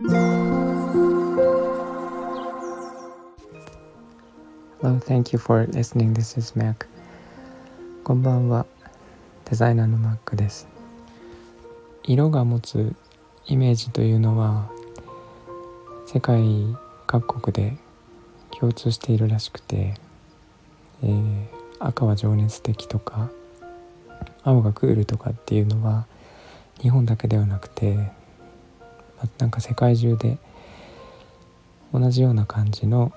Hello, thank you for listening. This is Mac. こんばんは。デザイナーの Mac です。色が持つイメージというのは世界各国で共通しているらしくて、えー、赤は情熱的とか青がクールとかっていうのは日本だけではなくて、なんか世界中で同じような感じの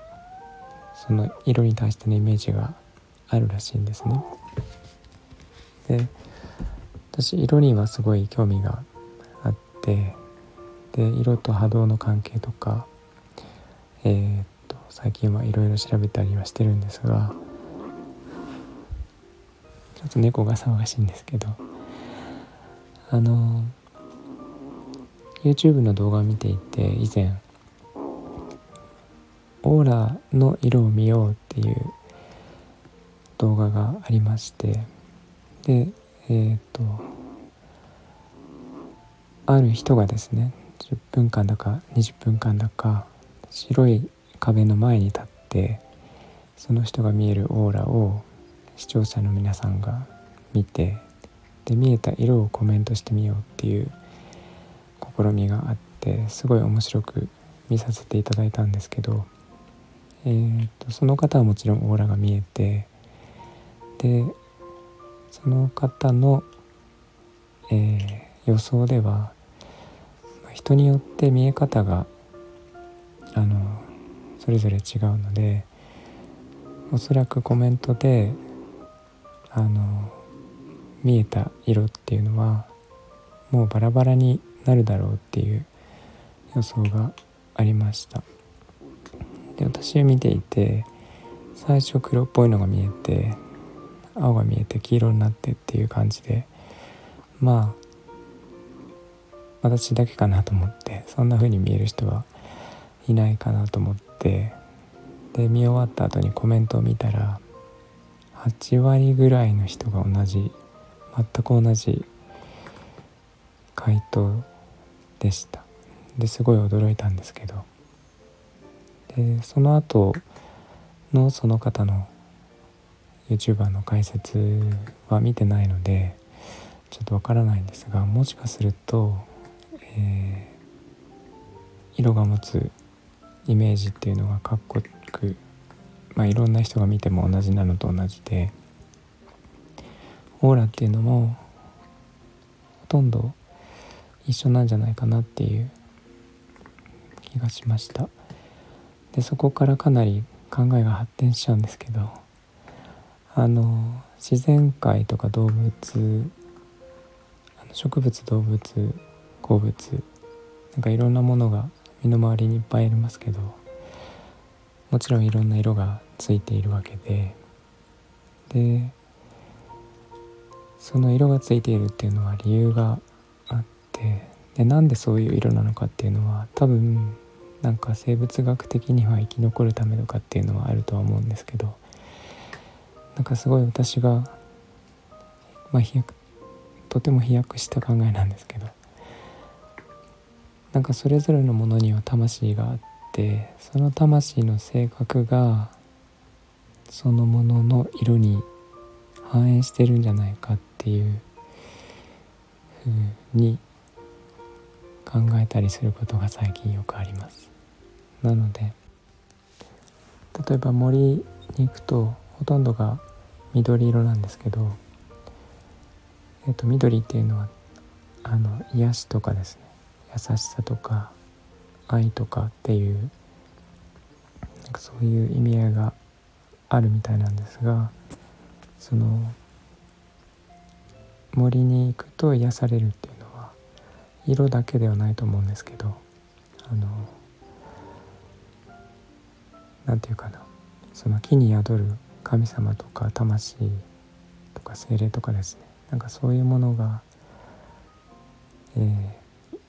その色に対してのイメージがあるらしいんですね。で私色にはすごい興味があってで色と波動の関係とかえー、っと最近はいろいろ調べたりはしてるんですがちょっと猫が騒がしいんですけどあの YouTube の動画を見ていて以前オーラの色を見ようっていう動画がありましてでえっ、とある人がですね10分間だか20分間だか白い壁の前に立ってその人が見えるオーラを視聴者の皆さんが見てで見えた色をコメントしてみようっていう試みがあってすごい面白く見させていただいたんですけど、えーと、その方はもちろんオーラが見えてでその方の、えー、予想では人によって見え方があのそれぞれ違うのでおそらくコメントであの見えた色っていうのはもうバラバラになるだろうっていう予想がありました。で私は見ていて最初黒っぽいのが見えて青が見えて黄色になってっていう感じでまあ私だけかなと思ってそんな風に見える人はいないかなと思ってで見終わった後にコメントを見たら8割ぐらいの人が同じ全く同じ回答でした。ですごい驚いたんですけど。でその後のその方の YouTuber の解説は見てないのでちょっとわからないんですがもしかすると、えー、色が持つイメージっていうのがかっこよく、まあ、いろんな人が見ても同じなのと同じでオーラっていうのもほとんど一緒なんじゃないかなっていう気がしました。でそこからかなり考えが発展しちゃうんですけどあの自然界とか動物あの植物動物鉱物なんかいろんなものが身の回りにいっぱいありますけどもちろんいろんな色がついているわけででその色がついているっていうのは理由がってでなんでそういう色なのかっていうのは多分なんか生物学的には生き残るためとかっていうのはあるとは思うんですけどなんかすごい私が、まあ、飛躍とても飛躍した考えなんですけどなんかそれぞれのものには魂があってその魂の性格がそのものの色に反映してるんじゃないかっていうふうに考えたりすることが最近よくあります。なので例えば森に行くとほとんどが緑色なんですけど、えっと、緑っていうのはあの癒しとかですね優しさとか愛とかっていうなんかそういう意味合いがあるみたいなんですがその森に行くと癒されるっていう色だけではないと思うんですけどあの何て言うかな。その木に宿る神様とか魂とか精霊とかですね。なんかそういうものが、え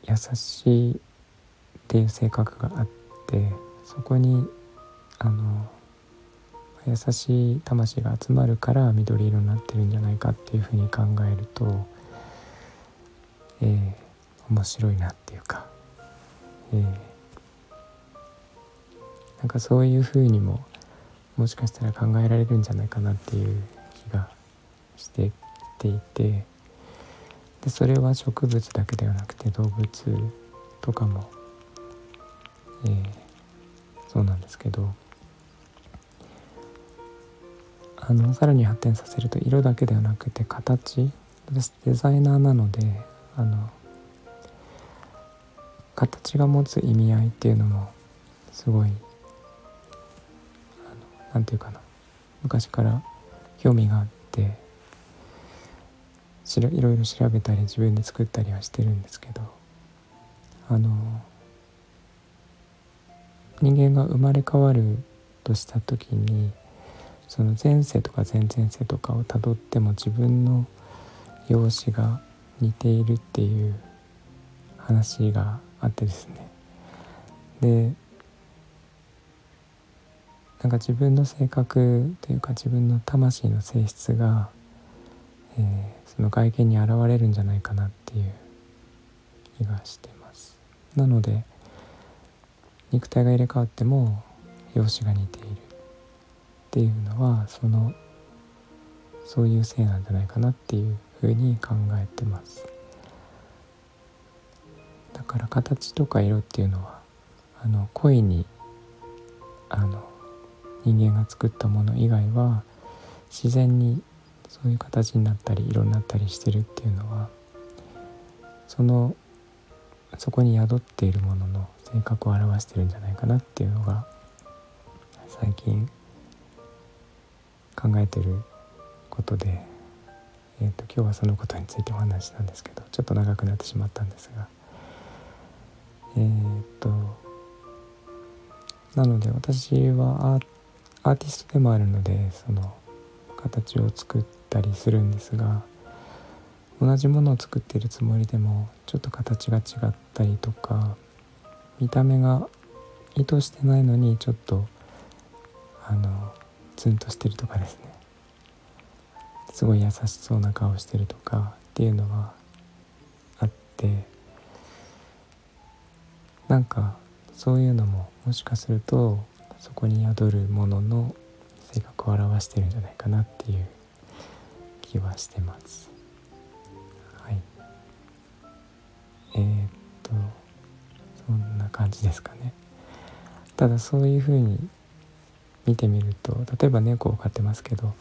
ー、優しいっていう性格があってそこにあの優しい魂が集まるから緑色になってるんじゃないかっていうふうに考えると、えー、面白いなっていうか、えー、なんかそういうふうにももしかしたら考えられるんじゃないかなっていう気がしてていて。でそれは植物だけではなくて動物とかも、えー、そうなんですけど。あのさらに発展させると色だけではなくて形。私デザイナーなのであの形が持つ意味合いっていうのもすごい何て言うかな。昔から興味があってしろいろいろ調べたり自分で作ったりはしてるんですけどあの人間が生まれ変わるとした時にその前世とか前々世とかをたどっても自分の容姿が似ているっていう話があってですね。でなんか自分の性格というか自分の魂の性質が、えー、その外見に現れるんじゃないかなっていう気がしてます。なので肉体が入れ替わっても容姿が似ているっていうのはそのそういうせいなんじゃないかなっていうふうに考えてます。だから形とか色っていうのはあの恋にあの人間が作ったもの以外は自然にそういう形になったり色になったりしてるっていうのはそのそこに宿っているものの性格を表してるんじゃないかなっていうのが最近考えてることで、えーと、今日はそのことについてお話したんですけどちょっと長くなってしまったんですがえっ、となので私はアーアーティストでもあるのでその形を作ったりするんですが同じものを作っているつもりでもちょっと形が違ったりとか見た目が意図してないのにちょっとあのツンとしてるとかですね。すごい優しそうな顔してるとかっていうのはあってなんかそういうのももしかするとそこに宿るものの性格を表してるんじゃないかなっていう気はしてます。はい。えー、っとそんな感じですかね。ただそういうふうに見てみると例えば猫を飼ってますけど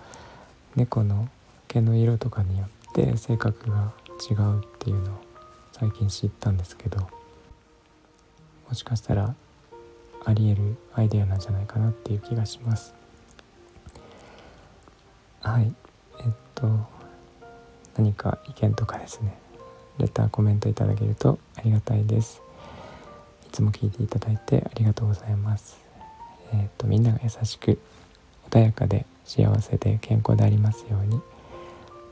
猫の毛の色とかによって性格が違うっていうのを最近知ったんですけどもしかしたらあり得るアイデアなんじゃないかなっていう気がします。はい。えっと何か意見とかですね。レターコメントいただけるとありがたいです。いつも聞いていただいてありがとうございます。えっとみんなが優しく穏やかで幸せで健康でありますように。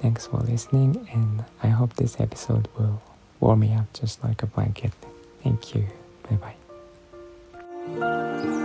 Thanks for listening and I hope this episode will warm me up just like a blanket. Thank you. バイバイ